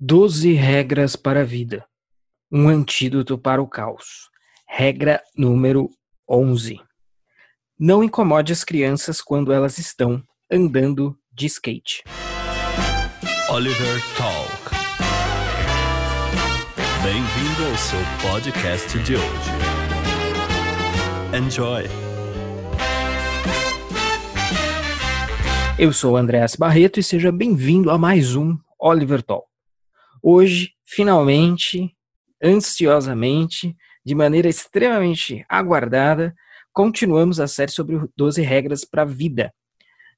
Doze regras para a vida. Um antídoto para o caos. Regra número 11. Não incomode as crianças quando elas estão andando de skate. Oliver Talk. Bem-vindo ao seu podcast de hoje. Enjoy. Eu sou o Andréas Barreto e seja bem-vindo a mais um Oliver Talk. Hoje, finalmente, ansiosamente, de maneira extremamente aguardada, continuamos a série sobre 12 regras para a vida.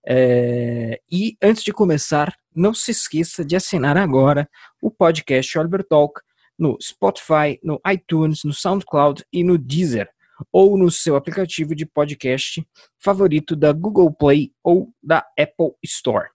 É, e antes de começar, não se esqueça de assinar agora o podcast Oliver Talk no Spotify, no iTunes, no SoundCloud e no Deezer, ou no seu aplicativo de podcast favorito da Google Play ou da Apple Store.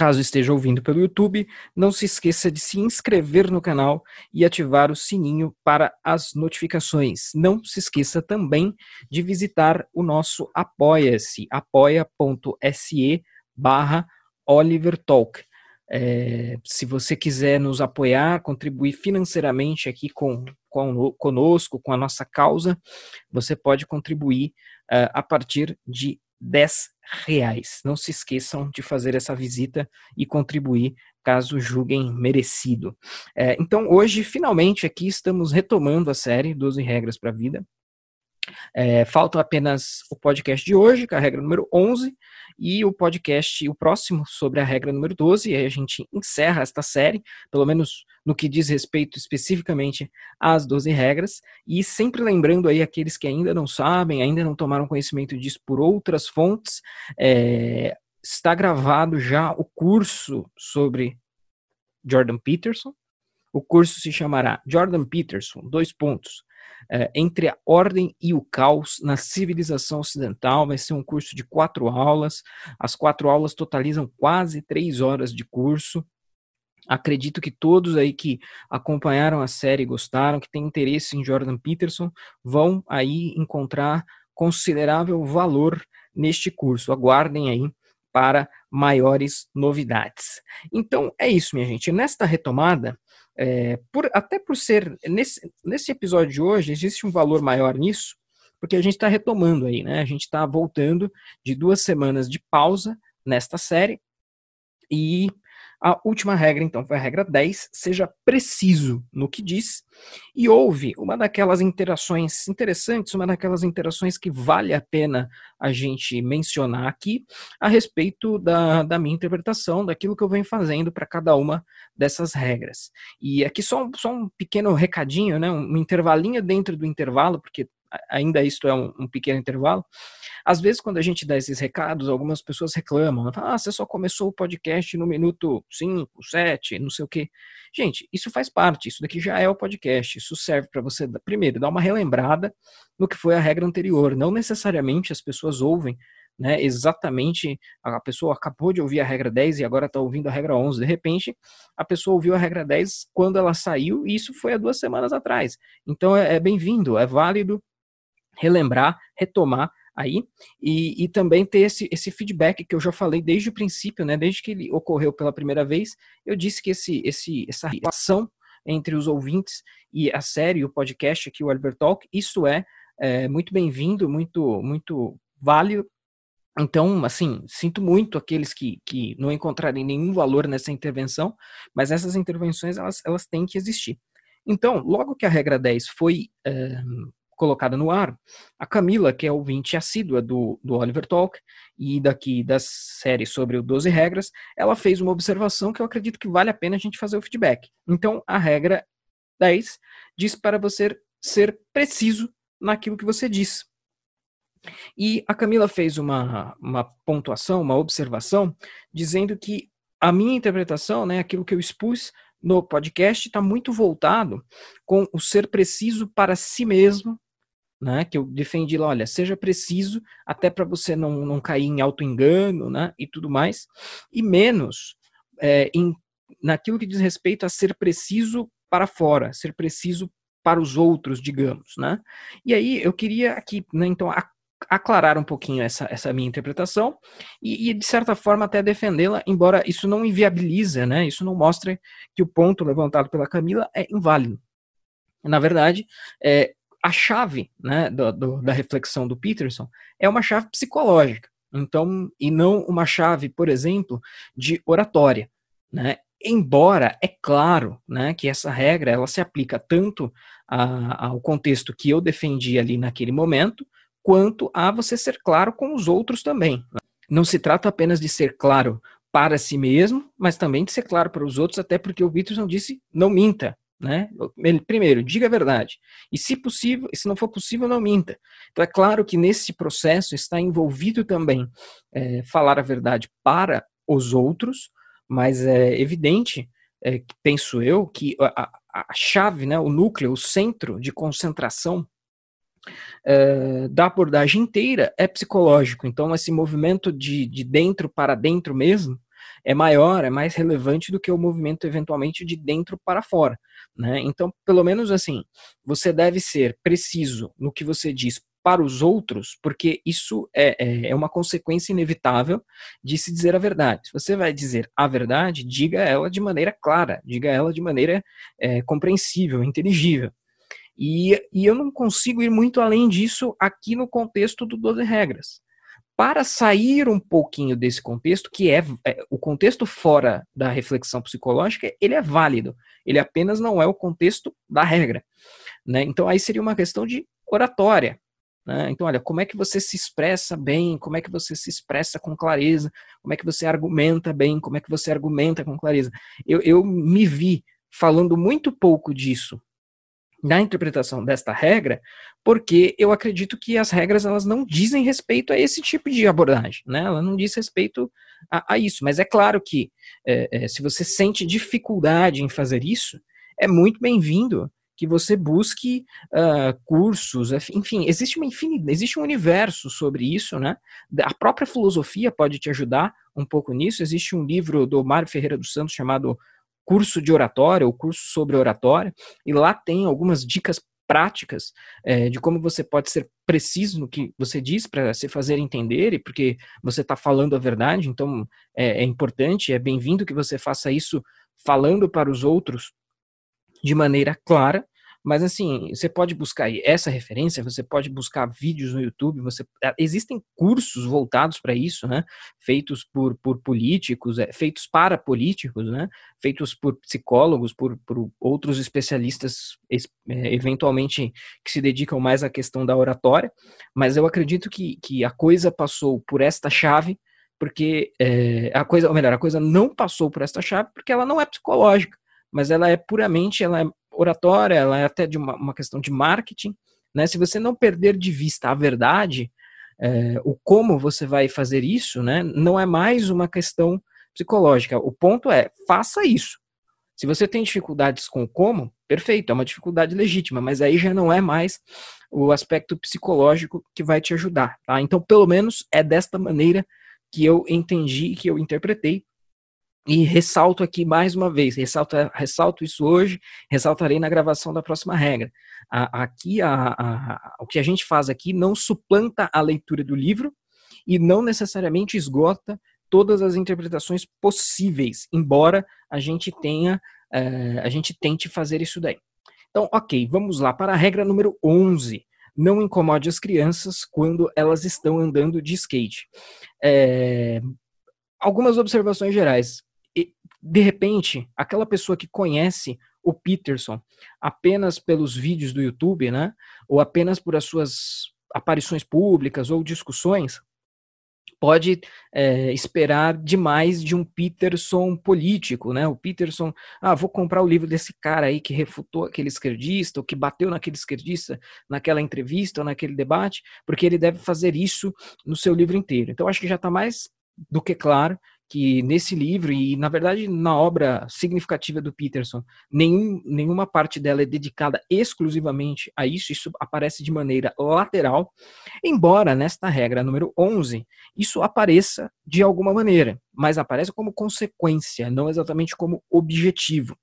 Caso esteja ouvindo pelo YouTube, não se esqueça de se inscrever no canal e ativar o sininho para as notificações. Não se esqueça também de visitar o nosso Apoia-se, apoia.se barra Oliver Talk. É, se você quiser nos apoiar, contribuir financeiramente aqui com, com conosco, com a nossa causa, você pode contribuir uh, a partir de 10 reais. Não se esqueçam de fazer essa visita e contribuir caso julguem merecido. É, então, hoje, finalmente, aqui estamos retomando a série 12 Regras para a Vida. É, falta apenas o podcast de hoje, com a regra número 11, e o podcast, o próximo, sobre a regra número 12, e aí a gente encerra esta série, pelo menos no que diz respeito especificamente às 12 regras, e sempre lembrando aí aqueles que ainda não sabem, ainda não tomaram conhecimento disso por outras fontes, é, está gravado já o curso sobre Jordan Peterson, o curso se chamará Jordan Peterson, dois pontos, é, entre a ordem e o caos na civilização ocidental. Vai ser um curso de quatro aulas. As quatro aulas totalizam quase três horas de curso. Acredito que todos aí que acompanharam a série, gostaram, que têm interesse em Jordan Peterson, vão aí encontrar considerável valor neste curso. Aguardem aí para maiores novidades. Então é isso, minha gente. Nesta retomada, é, por, até por ser nesse, nesse episódio de hoje existe um valor maior nisso, porque a gente está retomando aí, né? A gente está voltando de duas semanas de pausa nesta série e a última regra, então, foi a regra 10, seja preciso no que diz. E houve uma daquelas interações interessantes, uma daquelas interações que vale a pena a gente mencionar aqui, a respeito da, da minha interpretação, daquilo que eu venho fazendo para cada uma dessas regras. E aqui só só um pequeno recadinho, né, um intervalinho dentro do intervalo, porque ainda isto é um, um, pequeno intervalo. Às vezes, quando a gente dá esses recados, algumas pessoas reclamam, né? ah, você só começou o podcast no minuto 5, 7, não sei o quê. Gente, isso faz parte, isso daqui já é o podcast, isso serve para você, primeiro, dar uma relembrada no que foi a regra anterior. Não necessariamente as pessoas ouvem né, exatamente, a pessoa acabou de ouvir a regra 10 e agora está ouvindo a regra 11. De repente, a pessoa ouviu a regra 10 quando ela saiu e isso foi há duas semanas atrás. Então, é, é bem-vindo, é válido relembrar, retomar aí e, e também ter esse, esse feedback que eu já falei desde o princípio, né? Desde que ele ocorreu pela primeira vez, eu disse que esse, esse, essa relação entre os ouvintes e a série, o podcast aqui, o Albert Talk, isso é, é muito bem-vindo, muito, muito válido. Então, assim, sinto muito aqueles que, que não encontrarem nenhum valor nessa intervenção, mas essas intervenções, elas, elas têm que existir. Então, logo que a regra 10 foi é, colocada no ar, a Camila, que é ouvinte assídua do, do Oliver Talk e daqui das séries sobre o 12 regras, ela fez uma observação que eu acredito que vale a pena a gente fazer o feedback. Então, a regra 10 diz para você ser preciso naquilo que você diz. E a Camila fez uma, uma pontuação, uma observação, dizendo que a minha interpretação, né, aquilo que eu expus no podcast, está muito voltado com o ser preciso para si mesmo né, que eu defendi lá, olha, seja preciso até para você não, não cair em auto-engano, né, e tudo mais, e menos é, em, naquilo que diz respeito a ser preciso para fora, ser preciso para os outros, digamos, né? E aí eu queria aqui, né, então, aclarar um pouquinho essa, essa minha interpretação e, e de certa forma, até defendê-la, embora isso não inviabilize, né? Isso não mostre que o ponto levantado pela Camila é inválido. Na verdade, é, a chave né, do, do, da reflexão do Peterson é uma chave psicológica, então, e não uma chave, por exemplo, de oratória. Né? Embora é claro né, que essa regra ela se aplica tanto a, ao contexto que eu defendi ali naquele momento, quanto a você ser claro com os outros também. Não se trata apenas de ser claro para si mesmo, mas também de ser claro para os outros, até porque o Peterson disse não minta, né? Primeiro, diga a verdade. E se possível, se não for possível, não minta. Então é claro que nesse processo está envolvido também é, falar a verdade para os outros, mas é evidente, é, penso eu, que a, a, chave, né, o núcleo, o centro de concentração é, da abordagem inteira é psicológico. Então esse movimento de, de dentro para dentro mesmo é maior, é mais relevante do que o movimento eventualmente de dentro para fora. Né? Então, pelo menos assim, você deve ser preciso no que você diz para os outros, porque isso é, é, é, uma consequência inevitável de se dizer a verdade. Se você vai dizer a verdade, diga ela de maneira clara, diga ela de maneira é, compreensível, inteligível. E, e eu não consigo ir muito além disso aqui no contexto do 12 Regras para sair um pouquinho desse contexto, que é, é, o contexto fora da reflexão psicológica, ele é válido. Ele apenas não é o contexto da regra. Né? Então aí seria uma questão de oratória. Né? Então, olha, como é que você se expressa bem, como é que você se expressa com clareza, como é que você argumenta bem, como é que você argumenta com clareza. Eu, eu me vi falando muito pouco disso na interpretação desta regra, porque eu acredito que as regras elas não dizem respeito a esse tipo de abordagem, né? Ela não diz respeito a, a isso. Mas é claro que é, é, se você sente dificuldade em fazer isso, é muito bem-vindo que você busque uh, cursos, enfim, existe uma infinidade, existe um universo sobre isso, né? A própria filosofia pode te ajudar um pouco nisso. Existe um livro do Mário Ferreira dos Santos chamado curso de oratória, ou curso sobre oratória, e lá tem algumas dicas práticas é, de como você pode ser preciso no que você diz para se fazer entender, e porque você está falando a verdade, então é, é importante, é bem-vindo que você faça isso falando para os outros de maneira clara, mas assim, você pode buscar essa referência, você pode buscar vídeos no YouTube, você existem cursos voltados para isso, né? Feitos por, por políticos, é, feitos para políticos, né? Feitos por psicólogos, por, por outros especialistas, é, eventualmente que se dedicam mais à questão da oratória. Mas eu acredito que, que a coisa passou por esta chave porque é, a coisa, ou melhor, a coisa não passou por esta chave porque ela não é psicológica, mas ela é puramente, ela é oratória, ela é até de uma, uma questão de marketing. Né? Se você não perder de vista a verdade, é, o como você vai fazer isso, né, não é mais uma questão psicológica. O ponto é, faça isso. Se você tem dificuldades com o como, perfeito, é uma dificuldade legítima, mas aí já não é mais o aspecto psicológico que vai te ajudar, tá? Então, pelo menos é desta maneira que eu entendi, que eu interpretei, e ressalto aqui mais uma vez, ressalto, ressalto isso hoje, ressaltarei na gravação da próxima regra. A, aqui, a, a, o que a gente faz aqui não suplanta a leitura do livro e não necessariamente esgota todas as interpretações possíveis, embora a gente tenha, é, a gente tente fazer isso daí. Então, ok, vamos lá para a regra número 11. Não incomode as crianças quando elas estão andando de skate. É, algumas observações gerais de repente, aquela pessoa que conhece o Peterson apenas pelos vídeos do YouTube, né, ou apenas por as suas aparições públicas ou discussões, pode é, esperar demais de um Peterson político, né? O Peterson, ah, vou comprar o livro desse cara aí que refutou aquele esquerdista, ou que bateu naquele esquerdista naquela entrevista ou naquele debate, porque ele deve fazer isso no seu livro inteiro. Então, acho que já está mais do que claro que nesse livro, e na verdade na obra significativa do Peterson, nenhum, nenhuma parte dela é dedicada exclusivamente a isso, isso aparece de maneira lateral, embora nesta regra número 11 isso apareça de alguma maneira, mas aparece como consequência, não exatamente como objetivo.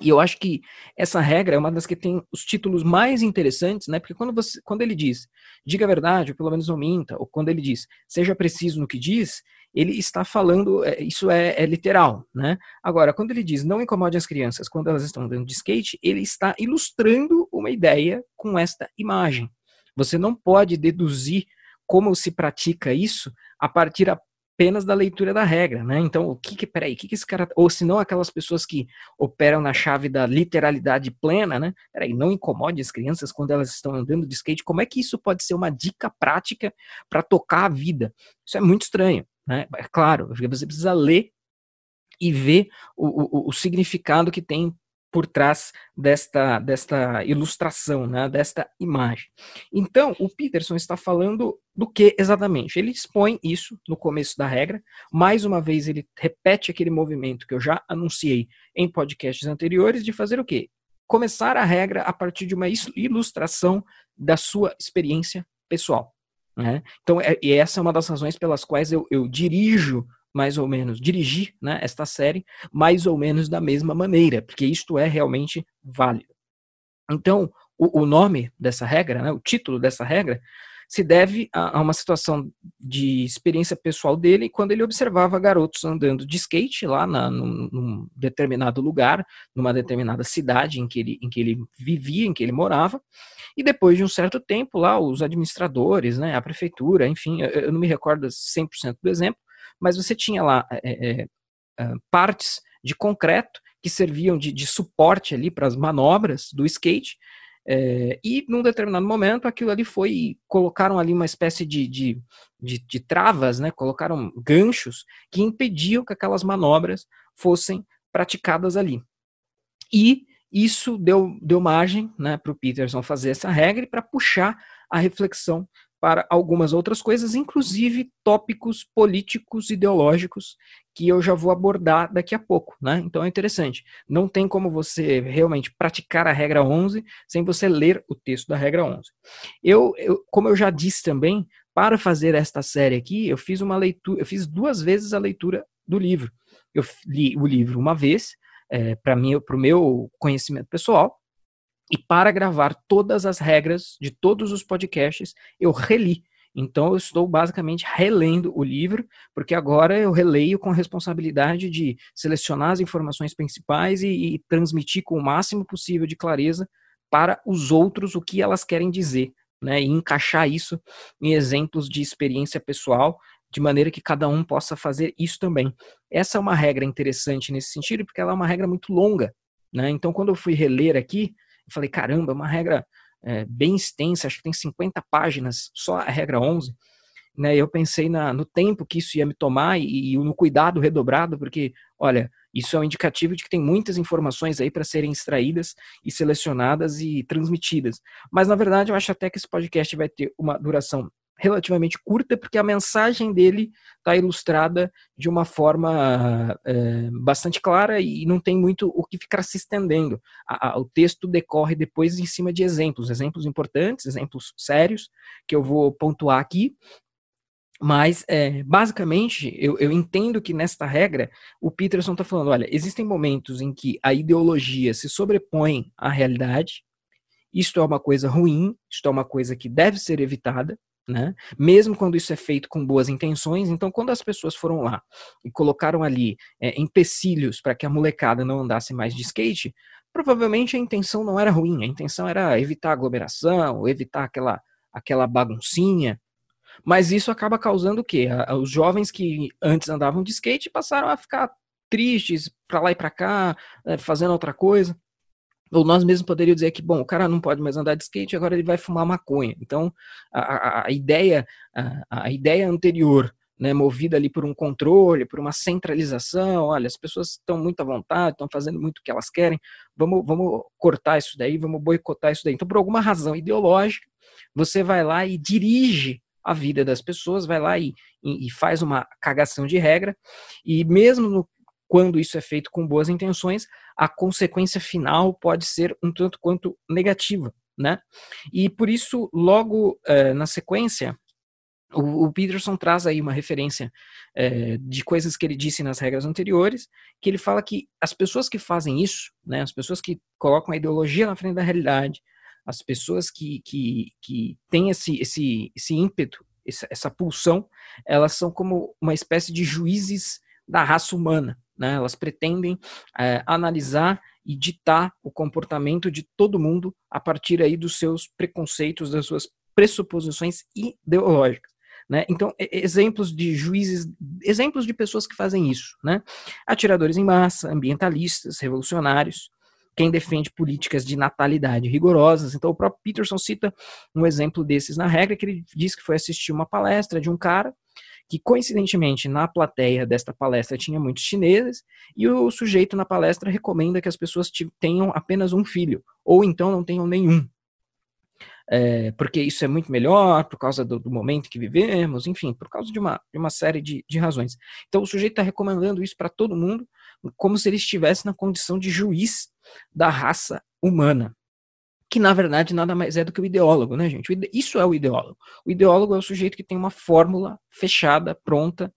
E eu acho que essa regra é uma das que tem os títulos mais interessantes, né? Porque quando, você, quando ele diz diga a verdade, ou pelo menos não minta, ou quando ele diz seja preciso no que diz, ele está falando, é, isso é, é, literal, né? Agora, quando ele diz não incomode as crianças quando elas estão andando de skate, ele está ilustrando uma ideia com esta imagem. Você não pode deduzir como se pratica isso a partir apenas da leitura da regra, né? Então, o que que, peraí, o que que esse cara, ou se não aquelas pessoas que operam na chave da literalidade plena, né? Peraí, não incomode as crianças quando elas estão andando de skate, como é que isso pode ser uma dica prática para tocar a vida? Isso é muito estranho, né? É claro, você precisa ler e ver o, o, o significado que tem por trás desta, desta ilustração, né, desta imagem. Então, o Peterson está falando do que exatamente? Ele expõe isso no começo da regra, mais uma vez ele repete aquele movimento que eu já anunciei em podcasts anteriores de fazer o quê? Começar a regra a partir de uma ilustração da sua experiência pessoal. Né? Então, é, e essa é uma das razões pelas quais eu, eu dirijo mais ou menos, dirigir né, esta série mais ou menos da mesma maneira, porque isto é realmente válido. Então, o, o nome dessa regra, né, o título dessa regra, se deve a, a, uma situação de experiência pessoal dele quando ele observava garotos andando de skate lá na, num, num, determinado lugar, numa determinada cidade em que, ele, em que ele vivia, em que ele morava, e depois de um certo tempo lá, os administradores, né, a prefeitura, enfim, eu, eu não me recordo 100% do exemplo, mas você tinha lá é, é, partes de concreto que serviam de, de suporte ali para as manobras do skate, é, e num determinado momento aquilo ali foi, colocaram ali uma espécie de, de, de, de travas, né, colocaram ganchos que impediam que aquelas manobras fossem praticadas ali. E isso deu, deu margem né, para o Peterson fazer essa regra e para puxar a reflexão para algumas outras coisas, inclusive tópicos políticos ideológicos que eu já vou abordar daqui a pouco, né? Então é interessante. Não tem como você realmente praticar a regra 11 sem você ler o texto da regra 11. Eu, eu como eu já disse também, para fazer esta série aqui, eu fiz uma leitura, eu fiz duas vezes a leitura do livro. Eu li o livro uma vez, é, para mim, para o meu conhecimento pessoal, e para gravar todas as regras de todos os podcasts, eu reli. Então eu estou basicamente relendo o livro, porque agora eu releio com a responsabilidade de selecionar as informações principais e, e transmitir com o máximo possível de clareza para os outros o que elas querem dizer, né? E encaixar isso em exemplos de experiência pessoal, de maneira que cada um possa fazer isso também. Essa é uma regra interessante nesse sentido, porque ela é uma regra muito longa, né? Então quando eu fui reler aqui, eu falei, caramba, uma regra é, bem extensa, acho que tem 50 páginas, só a regra 11. Né, eu pensei na, no tempo que isso ia me tomar e, e no cuidado redobrado, porque, olha, isso é um indicativo de que tem muitas informações aí para serem extraídas e selecionadas e transmitidas. Mas, na verdade, eu acho até que esse podcast vai ter uma duração relativamente curta, porque a mensagem dele está ilustrada de uma forma é, bastante clara e não tem muito o que ficar se estendendo. A, a, o texto decorre depois em cima de exemplos, exemplos importantes, exemplos sérios, que eu vou pontuar aqui. Mas, é, basicamente, eu, eu entendo que nesta regra, o Peterson está falando: olha, existem momentos em que a ideologia se sobrepõe à realidade, isto é uma coisa ruim, isto é uma coisa que deve ser evitada, né? Mesmo quando isso é feito com boas intenções, então quando as pessoas foram lá e colocaram ali é, empecilhos para que a molecada não andasse mais de skate, provavelmente a intenção não era ruim, a intenção era evitar aglomeração, evitar aquela, aquela baguncinha, mas isso acaba causando o quê? Os jovens que antes andavam de skate passaram a ficar tristes para lá e para cá, é, fazendo outra coisa. Ou nós mesmos poderíamos dizer que, bom, o cara não pode mais andar de skate, agora ele vai fumar maconha. Então, a, a, a ideia, a, a, ideia anterior, né, movida ali por um controle, por uma centralização, olha, as pessoas estão muito à vontade, estão fazendo muito o que elas querem, vamos, vamos cortar isso daí, vamos boicotar isso daí. Então, por alguma razão ideológica, você vai lá e dirige a vida das pessoas, vai lá e, e, e faz uma cagação de regra, e mesmo no, quando isso é feito com boas intenções, a consequência final pode ser um tanto quanto negativa, né? E por isso, logo eh, na sequência, O, o Peterson traz aí uma referência é, de coisas que ele disse nas regras anteriores, que ele fala que as pessoas que fazem isso, né, as pessoas que colocam a ideologia na frente da realidade, as pessoas que, que, que têm esse, esse, esse ímpeto, essa, essa pulsão, elas são como uma espécie de juízes da raça humana. Né? Elas pretendem é, analisar e ditar o comportamento de todo mundo a partir aí dos seus preconceitos, das suas pressuposições ideológicas. Né? Então, exemplos de juízes, exemplos de pessoas que fazem isso, né? Atiradores em massa, ambientalistas, revolucionários, quem defende políticas de natalidade rigorosas. Então, o próprio Peterson cita um exemplo desses na regra, que ele diz que foi assistir uma palestra de um cara que, coincidentemente, na plateia desta palestra tinha muitos chineses, e o sujeito na palestra recomenda que as pessoas tenham apenas um filho, ou então não tenham nenhum é, porque isso é muito melhor, por causa do, do, momento que vivemos, enfim, por causa de uma, de uma série de, de razões. Então o sujeito está recomendando isso para todo mundo, como se ele estivesse na condição de juiz da raça humana. Que na verdade nada mais é do que o ideólogo, né, gente? Isso é o ideólogo. O ideólogo é o sujeito que tem uma fórmula fechada, pronta,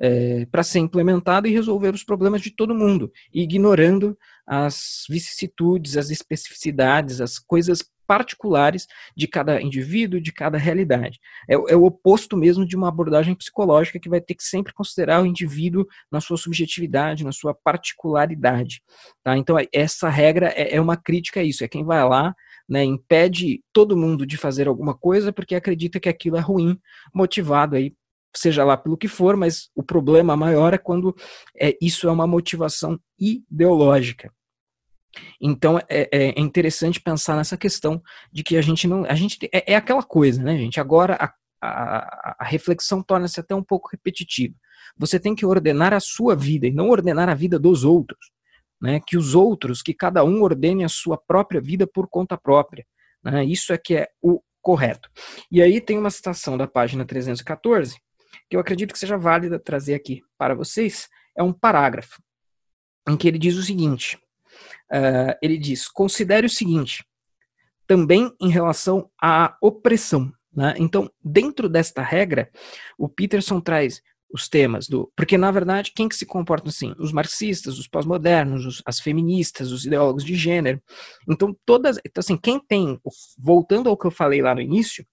é, para ser implementada e resolver os problemas de todo mundo, ignorando as vicissitudes, as especificidades, as coisas particulares de cada indivíduo, de cada realidade. É, é, o oposto mesmo de uma abordagem psicológica que vai ter que sempre considerar o indivíduo na sua subjetividade, na sua particularidade. Tá? Então, é, essa regra é, é uma crítica a isso, é quem vai lá né, impede todo mundo de fazer alguma coisa porque acredita que aquilo é ruim, motivado aí seja lá pelo que for, mas o problema maior é quando é, isso é uma motivação ideológica. Então é, é, interessante pensar nessa questão de que a gente não. A gente é, é aquela coisa, né, gente? Agora a, a, a reflexão torna-se até um pouco repetitiva. Você tem que ordenar a sua vida e não ordenar a vida dos outros. Né? Que os outros, que cada um ordene a sua própria vida por conta própria. Né? Isso é que é o correto. E aí tem uma citação da página 314, que eu acredito que seja válida trazer aqui para vocês. É um parágrafo em que ele diz o seguinte: Uh, ele diz: considere o seguinte, também em relação à opressão. Né? Então, dentro desta regra, o Peterson traz os temas do. Porque, na verdade, quem que se comporta assim? Os marxistas, os pós-modernos, as feministas, os ideólogos de gênero. Então, todas. Então, assim, quem tem. Voltando ao que eu falei lá no início,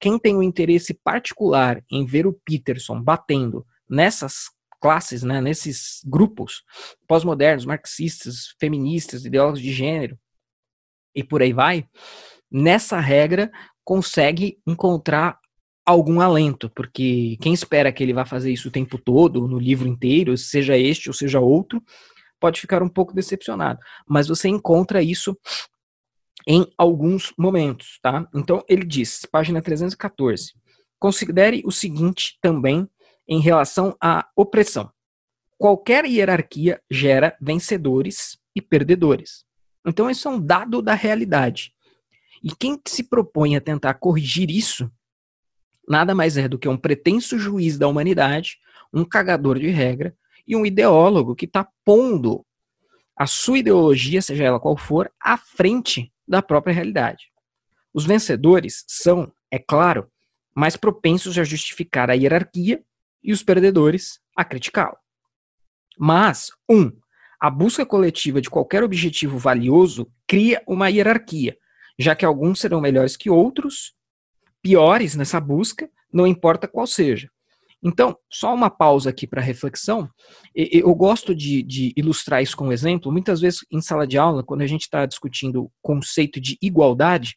quem tem um interesse particular em ver o Peterson batendo nessas classes, né, nesses grupos pós-modernos, marxistas, feministas, ideólogos de gênero e por aí vai, nessa regra consegue encontrar algum alento, porque quem espera que ele vá fazer isso o tempo todo, no livro inteiro, seja este ou seja outro, pode ficar um pouco decepcionado. Mas você encontra isso em alguns momentos, tá? Então ele diz, página 314. Considere o seguinte também em relação à opressão. Qualquer hierarquia gera vencedores e perdedores. Então, isso é um dado da realidade. E quem se propõe a tentar corrigir isso, nada mais é do que um pretenso juiz da humanidade, um cagador de regra e um ideólogo que está pondo a sua ideologia, seja ela qual for, à frente da própria realidade. Os vencedores são, é claro, mais propensos a justificar a hierarquia e os perdedores a criticá-lo. Mas, um, a busca coletiva de qualquer objetivo valioso cria uma hierarquia, já que alguns serão melhores que outros, piores nessa busca, não importa qual seja. Então, só uma pausa aqui para reflexão. Eu gosto de, de, ilustrar isso com um exemplo. Muitas vezes, em sala de aula, quando a gente está discutindo o conceito de igualdade,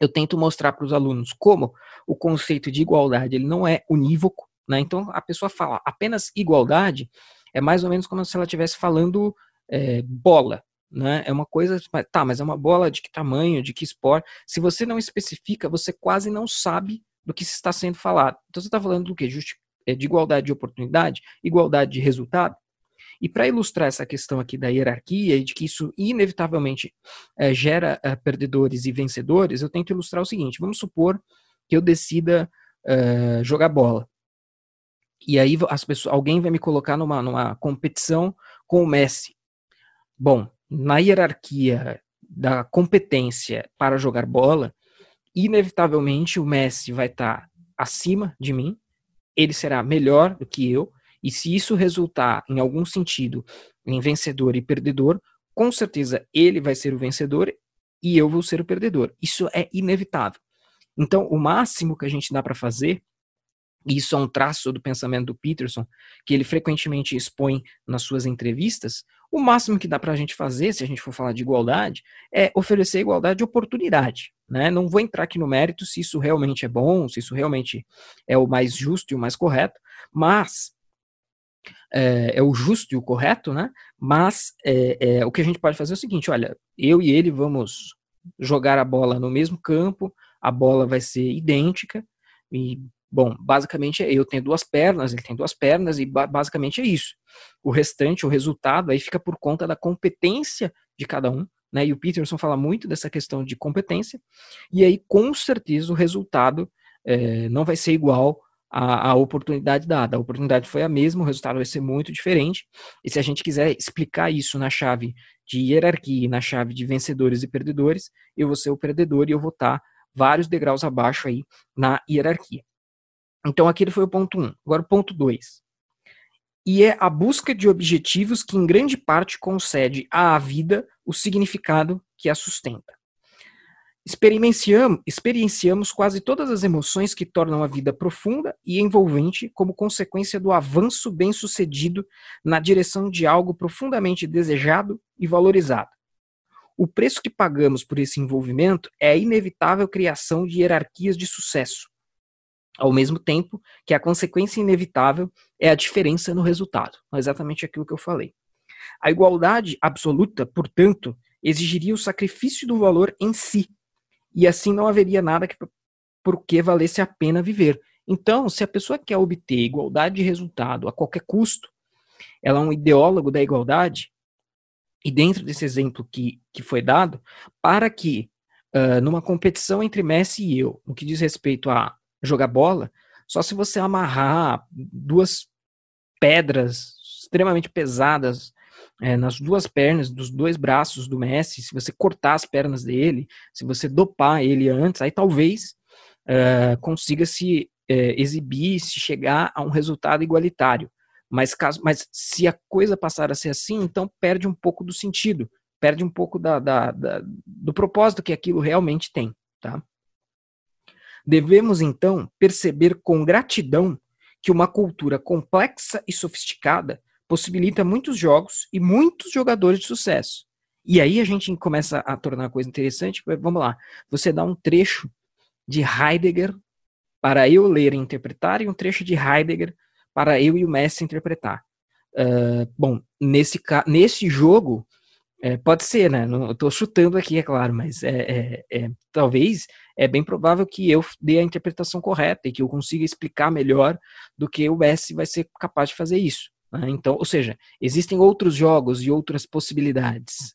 eu tento mostrar para os alunos como o conceito de igualdade ele não é unívoco, né? Então, a pessoa fala apenas igualdade, é mais ou menos como se ela estivesse falando é, bola. Né? É uma coisa, tá, mas é uma bola de que tamanho, de que esporte. Se você não especifica, você quase não sabe do que está sendo falado. Então, você está falando do? Justi é, de igualdade de oportunidade, igualdade de resultado. E para ilustrar essa questão aqui da hierarquia e de que isso inevitavelmente é, gera é, perdedores e vencedores, eu tento ilustrar o seguinte: vamos supor que eu decida é, jogar bola. E aí as pessoas, alguém vai me colocar numa, numa competição com o Messi. Bom, na hierarquia da competência para jogar bola, inevitavelmente o Messi vai estar tá acima de mim, ele será melhor do que eu, e se isso resultar em algum sentido em vencedor e perdedor, com certeza ele vai ser o vencedor e eu vou ser o perdedor. Isso é inevitável. Então, o máximo que a gente dá para fazer, e isso é um traço do pensamento do Peterson, que ele frequentemente expõe nas suas entrevistas, o máximo que dá para a gente fazer, se a gente for falar de igualdade, é oferecer igualdade de oportunidade. Né? Não vou entrar aqui no mérito se isso realmente é bom, se isso realmente é o mais justo e o mais correto, mas é, é, o justo e o correto, né? Mas é, é, o que a gente pode fazer é o seguinte: olha, eu e ele vamos jogar a bola no mesmo campo, a bola vai ser idêntica, e, bom, basicamente eu tenho duas pernas, ele tem duas pernas, e basicamente é isso. O restante, o resultado, aí fica por conta da competência de cada um, né? E o Peterson fala muito dessa questão de competência, e aí com certeza o resultado é, não vai ser igual a, a, oportunidade dada. A oportunidade foi a mesma, o resultado vai ser muito diferente. E se a gente quiser explicar isso na chave de hierarquia, na chave de vencedores e perdedores, eu vou ser o perdedor e eu vou estar vários degraus abaixo aí na hierarquia. Então aquele foi o ponto 1. Um. Agora o ponto 2. E é a busca de objetivos que em grande parte concede à vida o significado que a sustenta. Experienciamos, experienciamos quase todas as emoções que tornam a vida profunda e envolvente como consequência do avanço bem-sucedido na direção de algo profundamente desejado e valorizado. O preço que pagamos por esse envolvimento é a inevitável criação de hierarquias de sucesso, ao mesmo tempo que a consequência inevitável é a diferença no resultado. É exatamente aquilo que eu falei. A igualdade absoluta, portanto, exigiria o sacrifício do valor em si e assim não haveria nada que, por que valesse a pena viver. Então, se a pessoa quer obter igualdade de resultado a qualquer custo, ela é um ideólogo da igualdade, e dentro desse exemplo que, que foi dado, para que uh, numa competição entre Messi e eu, no que diz respeito a jogar bola, só se você amarrar duas pedras extremamente pesadas é, nas duas pernas, dos dois braços do Messi, se você cortar as pernas dele, se você dopar ele antes, aí talvez é, consiga se é, exibir, se chegar a um resultado igualitário. Mas, caso, mas se a coisa passar a ser assim, então perde um pouco do sentido, perde um pouco da, da, da, do propósito que aquilo realmente tem. Tá? Devemos, então, perceber com gratidão que uma cultura complexa e sofisticada possibilita muitos jogos e muitos jogadores de sucesso. E aí a gente começa a tornar a coisa interessante. Vamos lá, você dá um trecho de Heidegger para eu ler e interpretar e um trecho de Heidegger para eu e o Messi interpretar. Uh, bom, nesse, nesse jogo, é, pode ser, né? Não, eu tô chutando aqui, é claro, mas é, é, é, talvez é bem provável que eu dê a interpretação correta e que eu consiga explicar melhor do que o Messi vai ser capaz de fazer isso. Né? Então, ou seja, existem outros jogos e outras possibilidades.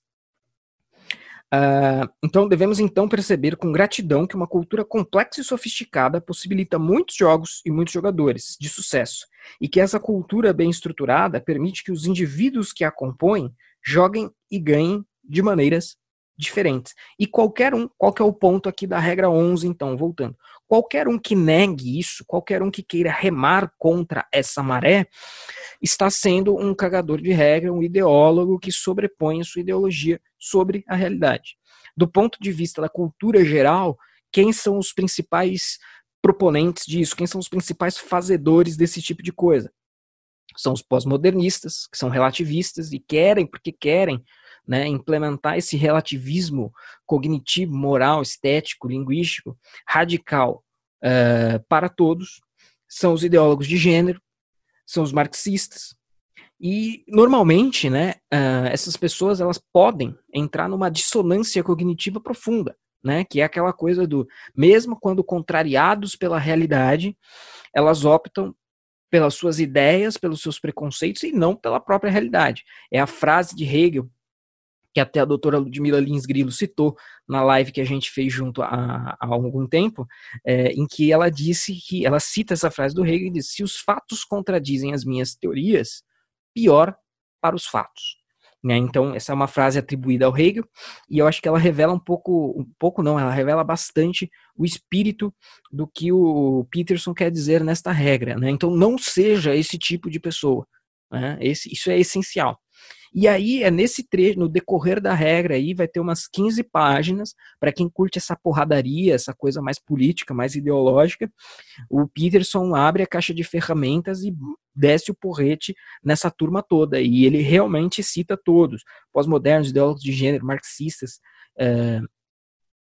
Uh, então, devemos então perceber com gratidão que uma cultura complexa e sofisticada possibilita muitos jogos e muitos jogadores de sucesso, e que essa cultura bem estruturada permite que os indivíduos que a compõem joguem e ganhem de maneiras diferentes. E qualquer um, qual que é o ponto aqui da regra 11, então, voltando? Qualquer um que negue isso, qualquer um que queira remar contra essa maré, está sendo um cagador de regra, um ideólogo que sobrepõe a sua ideologia sobre a realidade. Do ponto de vista da cultura geral, quem são os principais proponentes disso? Quem são os principais fazedores desse tipo de coisa? São os pós-modernistas, que são relativistas e querem, porque querem, né, implementar esse relativismo cognitivo, moral, estético, linguístico, radical uh, para todos. São os ideólogos de gênero, são os marxistas. E normalmente, né, uh, essas pessoas elas podem entrar numa dissonância cognitiva profunda, né, que é aquela coisa do mesmo quando contrariados pela realidade, elas optam pelas suas ideias, pelos seus preconceitos e não pela própria realidade. É a frase de Hegel que até a doutora Ludmila Lins Grilo citou na live que a gente fez junto há, há algum tempo, é, em que ela disse que, ela cita essa frase do Hegel e diz, se os fatos contradizem as minhas teorias, pior para os fatos. Né? Então, essa é uma frase atribuída ao Hegel, e eu acho que ela revela um pouco, um pouco não, ela revela bastante o espírito do que o Peterson quer dizer nesta regra. Né? Então, não seja esse tipo de pessoa. Né? Esse, isso é essencial. E aí é nesse trecho, no decorrer da regra aí, vai ter umas 15 páginas para quem curte essa porradaria, essa coisa mais política, mais ideológica. O Peterson abre a caixa de ferramentas e desce o porrete nessa turma toda. E ele realmente cita todos: pós-modernos, ideólogos de gênero, marxistas. É,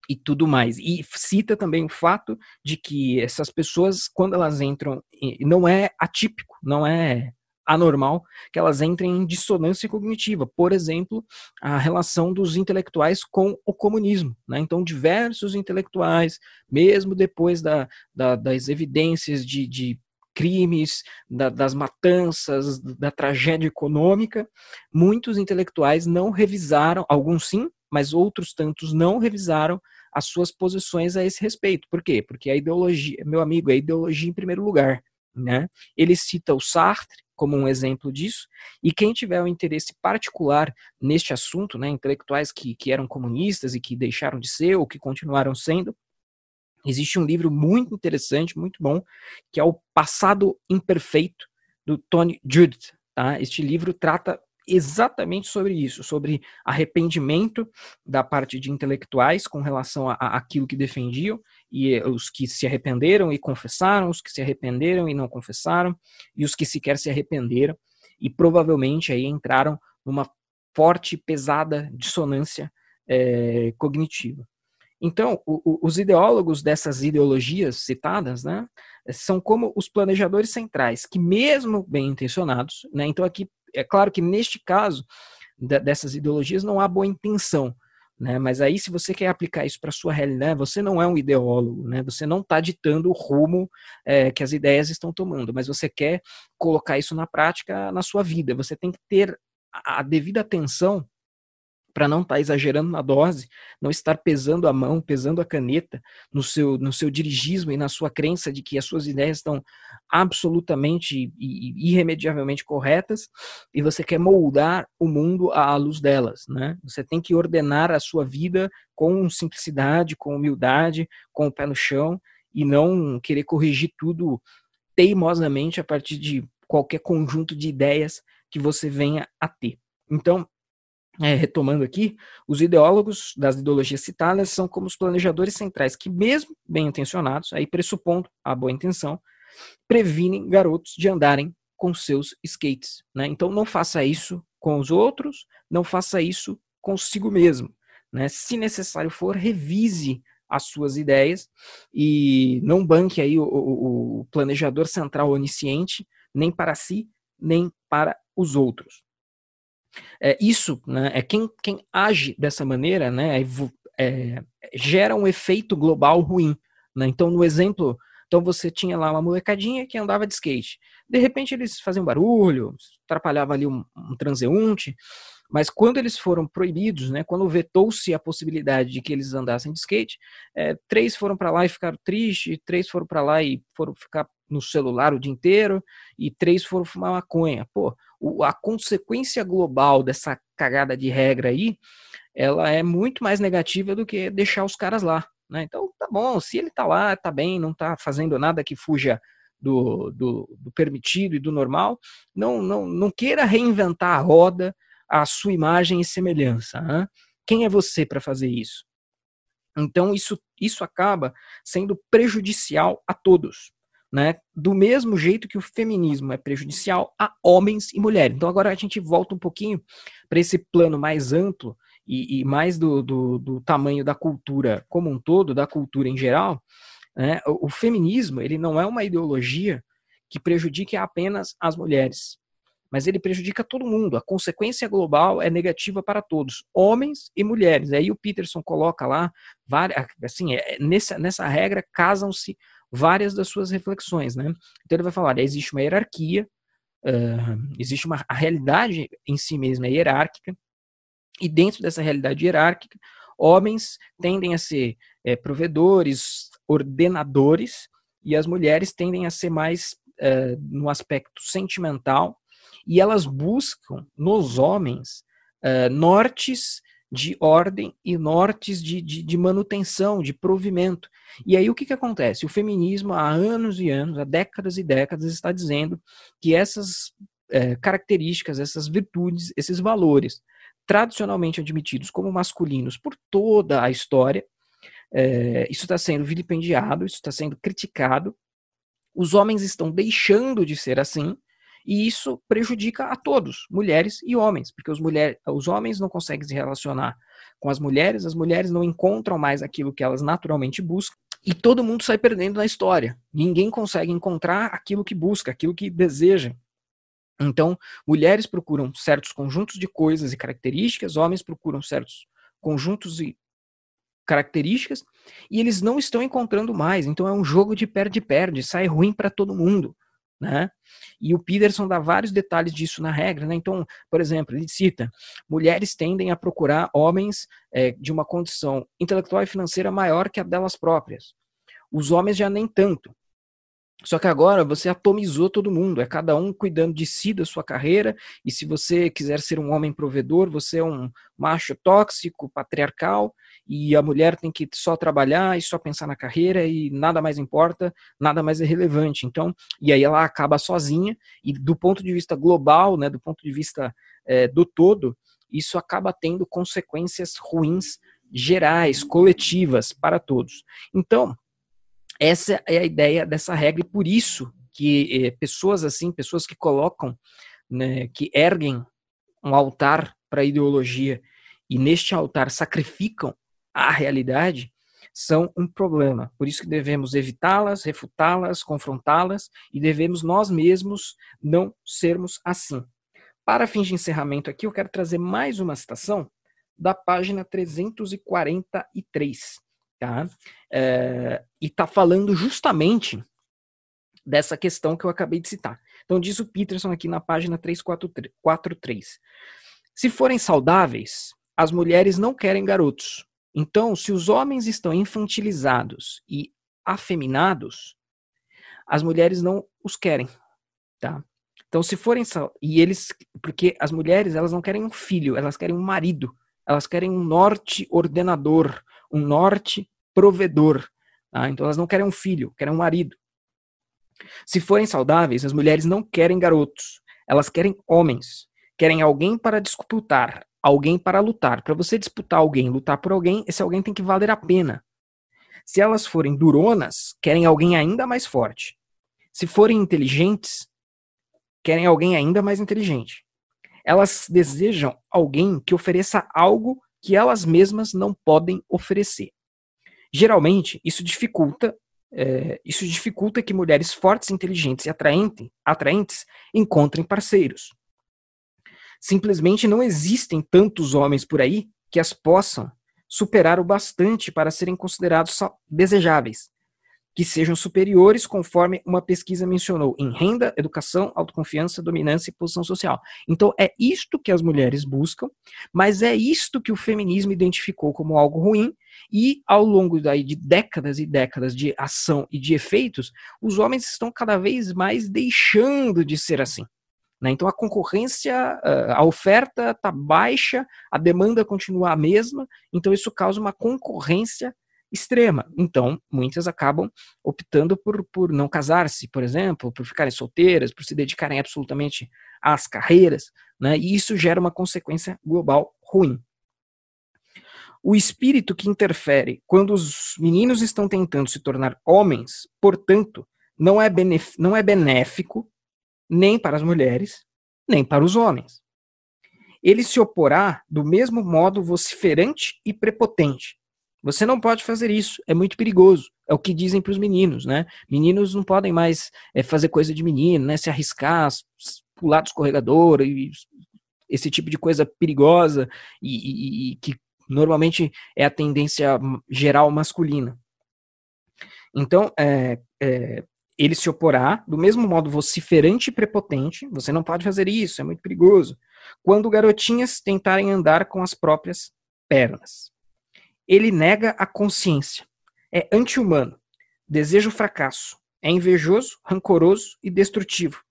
e tudo mais. E cita também o fato de que essas pessoas, quando elas entram, não é atípico, não é anormal que elas entrem em dissonância cognitiva. Por exemplo, a relação dos intelectuais com o comunismo. Né? Então, diversos intelectuais, mesmo depois da, da, das evidências de, de crimes, da, das matanças, da tragédia econômica, muitos intelectuais não revisaram, alguns sim, mas outros tantos não revisaram as suas posições a esse respeito. Por quê? Porque a ideologia, meu amigo, é a ideologia em primeiro lugar. Né? Ele cita o Sartre como um exemplo disso, e quem tiver um interesse particular neste assunto, né, intelectuais que, que eram comunistas e que deixaram de ser ou que continuaram sendo, existe um livro muito interessante, muito bom, que é o Passado Imperfeito, do Tony Judith. Tá? Este livro trata exatamente sobre isso, sobre arrependimento da parte de intelectuais com relação a, a, aquilo que defendiam, e os que se arrependeram e confessaram, os que se arrependeram e não confessaram, e os que sequer se arrependeram, e provavelmente aí entraram numa forte, pesada dissonância é, cognitiva. Então, o, o, os ideólogos dessas ideologias citadas, né, são como os planejadores centrais, que mesmo bem intencionados, né, então aqui é claro que neste caso dessas ideologias não há boa intenção, né? Mas aí, se você quer aplicar isso para sua realidade, você não é um ideólogo, né? Você não está ditando o rumo é, que as ideias estão tomando, mas você quer colocar isso na prática na sua vida. Você tem que ter a devida atenção para não estar tá exagerando na dose, não estar pesando a mão, pesando a caneta no seu, no seu dirigismo e na sua crença de que as suas ideias estão absolutamente e irremediavelmente corretas e você quer moldar o mundo à luz delas, né? Você tem que ordenar a sua vida com simplicidade, com humildade, com o pé no chão e não querer corrigir tudo teimosamente a partir de qualquer conjunto de ideias que você venha a ter. Então, é, retomando aqui, os ideólogos das ideologias citadas são como os planejadores centrais que, mesmo bem intencionados, aí pressupondo a boa intenção, previnem garotos de andarem com seus skates. Né? Então não faça isso com os outros, não faça isso consigo mesmo. Né? Se necessário for, revise as suas ideias e não banque aí o, o, o planejador central onisciente, nem para si, nem para os outros. É, isso, né, é quem, quem age dessa maneira, né, é, é, gera um efeito global ruim. Né? Então, no exemplo, então você tinha lá uma molecadinha que andava de skate. De repente eles faziam barulho, atrapalhava ali um, um transeunte, mas quando eles foram proibidos, né, quando vetou-se a possibilidade de que eles andassem de skate, é, três foram para lá e ficaram tristes, três foram para lá e foram ficar no celular o dia inteiro, e três foram fumar maconha. Pô, o, a consequência global dessa cagada de regra aí, ela é muito mais negativa do que deixar os caras lá. Né? Então, tá bom, se ele tá lá, tá bem, não tá fazendo nada que fuja do, do, do permitido e do normal, não, não, não queira reinventar a roda à sua imagem e semelhança. Né? Quem é você para fazer isso? Então, isso, isso acaba sendo prejudicial a todos né? Do mesmo jeito que o feminismo é prejudicial a homens e mulheres. Então agora a gente volta um pouquinho para esse plano mais amplo e, e mais do, do, do, tamanho da cultura como um todo, da cultura em geral. Né? O, o feminismo ele não é uma ideologia que prejudique apenas as mulheres, mas ele prejudica todo mundo. A consequência global é negativa para todos, homens e mulheres. Aí o Peterson coloca lá, várias, assim, é, nessa, nessa regra casam-se várias das suas reflexões, né? Então ele vai falar, existe uma hierarquia, uh, existe uma a realidade em si mesma é hierárquica, e dentro dessa realidade hierárquica, homens tendem a ser é, provedores, ordenadores, e as mulheres tendem a ser mais uh, no aspecto sentimental, e elas buscam nos homens uh, nortes de ordem e nortes de, de, de, manutenção, de provimento. E aí o que, que acontece? O feminismo, há anos e anos, há décadas e décadas, está dizendo que essas é, características, essas virtudes, esses valores tradicionalmente admitidos como masculinos por toda a história, é, isso está sendo vilipendiado, isso está sendo criticado. Os homens estão deixando de ser assim, e isso prejudica a todos, mulheres e homens, porque os, mulher, os homens não conseguem se relacionar com as mulheres, as mulheres não encontram mais aquilo que elas naturalmente buscam, e todo mundo sai perdendo na história. Ninguém consegue encontrar aquilo que busca, aquilo que deseja. Então, mulheres procuram certos conjuntos de coisas e características, homens procuram certos conjuntos e características, e eles não estão encontrando mais. Então, é um jogo de perde-perde, sai ruim para todo mundo. Né? E o Peterson dá vários detalhes disso na regra. Né? Então, por exemplo, ele cita: mulheres tendem a procurar homens é, de uma condição intelectual e financeira maior que a delas próprias. Os homens já nem tanto. Só que agora você atomizou todo mundo, é cada um cuidando de si, da sua carreira, e se você quiser ser um homem provedor, você é um macho tóxico, patriarcal, e a mulher tem que só trabalhar e só pensar na carreira e nada mais importa, nada mais é relevante. Então, e aí ela acaba sozinha, e do ponto de vista global, né, do ponto de vista é, do todo, isso acaba tendo consequências ruins gerais, coletivas para todos. Então, essa é a ideia dessa regra e por isso que eh, pessoas assim, pessoas que colocam, né, que erguem um altar para a ideologia e neste altar sacrificam a realidade, são um problema. Por isso que devemos evitá-las, refutá-las, confrontá-las e devemos nós mesmos não sermos assim. Para fins de encerramento aqui, eu quero trazer mais uma citação da página 343 tá? É, e está falando justamente dessa questão que eu acabei de citar. Então, diz o Peterson aqui na página 343. Se forem saudáveis, as mulheres não querem garotos. Então, se os homens estão infantilizados e afeminados, as mulheres não os querem, tá? Então, se forem e eles, porque as mulheres elas não querem um filho, elas querem um marido, elas querem um norte ordenador, um norte provedor. Tá? Então elas não querem um filho, querem um marido. Se forem saudáveis, as mulheres não querem garotos, elas querem homens, querem alguém para disputar, alguém para lutar. Para você disputar alguém, lutar por alguém, esse alguém tem que valer a pena. Se elas forem duronas, querem alguém ainda mais forte. Se forem inteligentes, querem alguém ainda mais inteligente. Elas desejam alguém que ofereça algo que elas mesmas não podem oferecer. Geralmente, isso dificulta é, isso dificulta que mulheres fortes, inteligentes e atraente, atraentes encontrem parceiros. Simplesmente não existem tantos homens por aí que as possam superar o bastante para serem considerados desejáveis que sejam superiores conforme uma pesquisa mencionou em renda, educação, autoconfiança, dominância e posição social. Então é isto que as mulheres buscam, mas é isto que o feminismo identificou como algo ruim e ao longo daí de décadas e décadas de ação e de efeitos, os homens estão cada vez mais deixando de ser assim. Né? Então a concorrência, a oferta está baixa, a demanda continua a mesma, então isso causa uma concorrência extrema. Então, muitas acabam optando por, por não casar-se, por exemplo, por ficarem solteiras, por se dedicarem absolutamente às carreiras, né? e isso gera uma consequência global ruim. O espírito que interfere quando os meninos estão tentando se tornar homens, portanto, não é, não é benéfico nem para as mulheres, nem para os homens. Ele se oporá do mesmo modo vociferante e prepotente, você não pode fazer isso, é muito perigoso. É o que dizem para os meninos, né? Meninos não podem mais é, fazer coisa de menino, né? Se arriscar, pular do escorregador, e esse tipo de coisa perigosa e, e, e que normalmente é a tendência geral masculina. Então, é, é, ele se oporá do mesmo modo vociferante e prepotente. Você não pode fazer isso, é muito perigoso. Quando garotinhas tentarem andar com as próprias pernas. Ele nega a consciência. É anti-humano. Deseja o fracasso. É invejoso, rancoroso e destrutivo.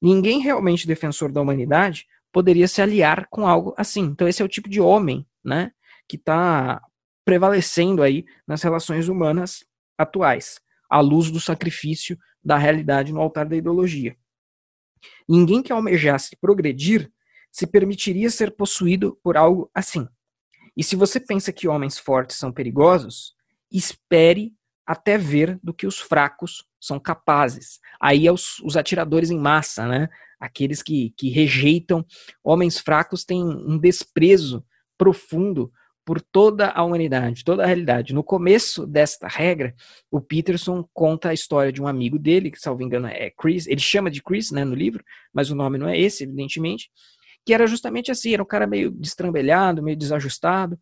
Ninguém realmente defensor da humanidade poderia se aliar com algo assim. Então esse é o tipo de homem, né, que está prevalecendo aí nas relações humanas atuais, à luz do sacrifício da realidade no altar da ideologia. Ninguém que almejasse progredir se permitiria ser possuído por algo assim. E se você pensa que homens fortes são perigosos, espere até ver do que os fracos são capazes. Aí é os, os atiradores em massa, né? Aqueles que, que rejeitam homens fracos têm um desprezo profundo por toda a humanidade, toda a realidade. No começo desta regra, o Peterson conta a história de um amigo dele, que, salvo engano, é Chris, ele chama de Chris, né, no livro, mas o nome não é esse, evidentemente, que era justamente assim, era um cara meio destrambelhado, meio desajustado,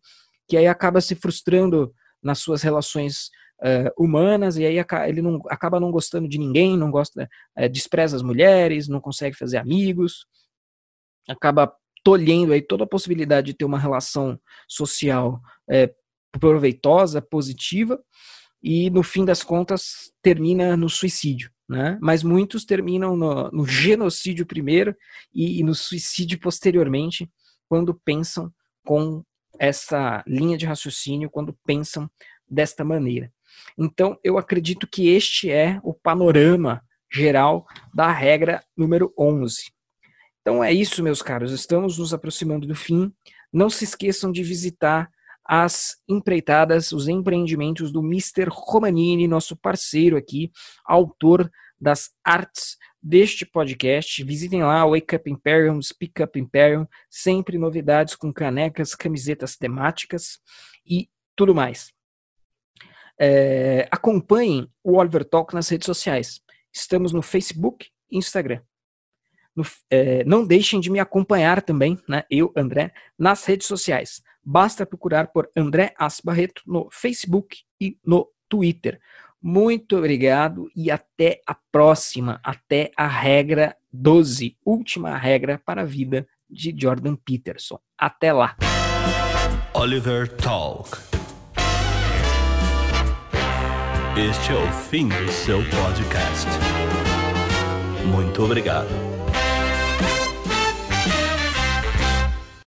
que aí acaba se frustrando nas suas relações uh, humanas, e aí ele não, acaba não gostando de ninguém, não gosta, uh, despreza as mulheres, não consegue fazer amigos, acaba tolhendo aí toda a possibilidade de ter uma relação social uh, proveitosa, positiva, e no fim das contas termina no suicídio. Né? Mas muitos terminam no, no genocídio primeiro e, e no suicídio posteriormente, quando pensam com essa linha de raciocínio, quando pensam desta maneira. Então, eu acredito que este é o panorama geral da regra número 11. Então é isso, meus caros, estamos nos aproximando do fim. Não se esqueçam de visitar as empreitadas, os empreendimentos do Mr. Romanini, nosso parceiro aqui, autor das artes deste podcast. Visitem lá Wake Up Imperium, Speak Up Imperium, sempre novidades com canecas, camisetas temáticas e tudo mais. É, acompanhem o Oliver Talk nas redes sociais. Estamos no Facebook e Instagram. No, é, não deixem de me acompanhar também, né, eu, André, nas redes sociais. Basta procurar por André Asbarreto no Facebook e no Twitter. Muito obrigado e até a próxima, até a regra 12, última regra para a vida de Jordan Peterson. Até lá. Oliver Talk. Este é o fim do seu podcast. Muito obrigado.